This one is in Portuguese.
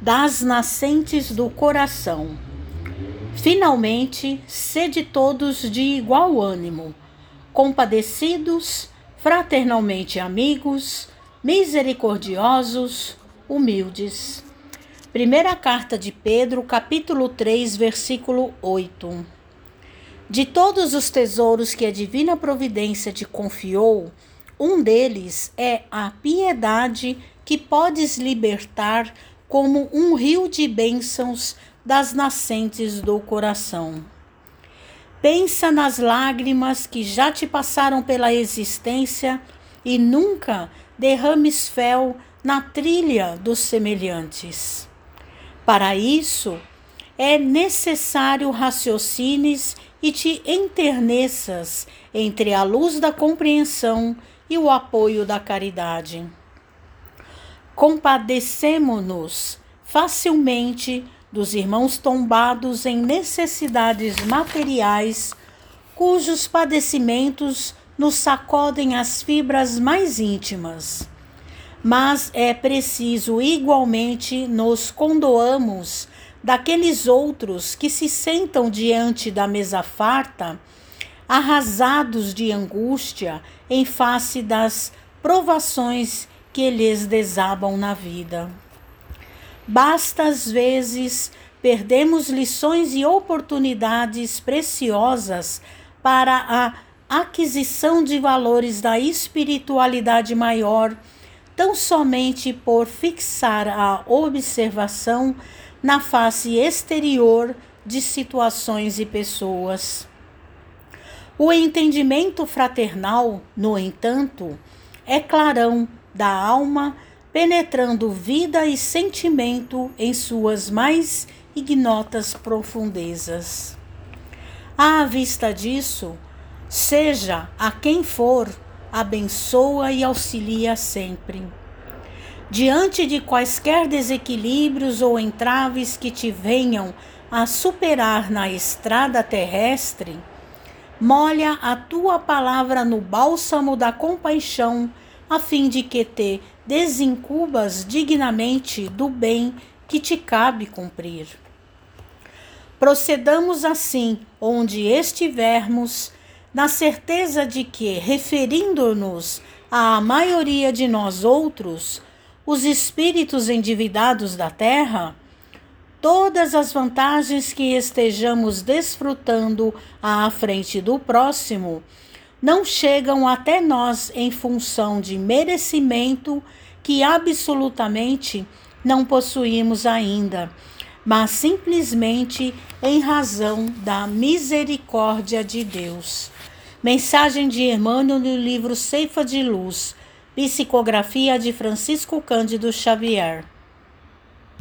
das nascentes do coração. Finalmente, sede todos de igual ânimo, compadecidos, fraternalmente amigos, misericordiosos, humildes. Primeira carta de Pedro, capítulo 3, versículo 8. De todos os tesouros que a divina providência te confiou, um deles é a piedade que podes libertar como um rio de bênçãos das nascentes do coração. Pensa nas lágrimas que já te passaram pela existência e nunca derrames fel na trilha dos semelhantes. Para isso, é necessário raciocines e te enterneças entre a luz da compreensão e o apoio da caridade. Compadecemo-nos facilmente dos irmãos tombados em necessidades materiais, cujos padecimentos nos sacodem as fibras mais íntimas. Mas é preciso igualmente nos condoamos daqueles outros que se sentam diante da mesa farta, arrasados de angústia em face das provações que lhes desabam na vida. Basta às vezes perdemos lições e oportunidades preciosas para a aquisição de valores da espiritualidade maior, tão somente por fixar a observação na face exterior de situações e pessoas. O entendimento fraternal, no entanto, é clarão da alma, penetrando vida e sentimento em suas mais ignotas profundezas. À vista disso, seja a quem for, abençoa e auxilia sempre. Diante de quaisquer desequilíbrios ou entraves que te venham a superar na estrada terrestre, molha a tua palavra no bálsamo da compaixão, a fim de que te desincubas dignamente do bem que te cabe cumprir. Procedamos assim, onde estivermos, na certeza de que, referindo-nos à maioria de nós outros, os espíritos endividados da terra, todas as vantagens que estejamos desfrutando à frente do próximo não chegam até nós em função de merecimento que absolutamente não possuímos ainda, mas simplesmente em razão da misericórdia de Deus. Mensagem de Emmanuel no livro Ceifa de Luz, psicografia de Francisco Cândido Xavier.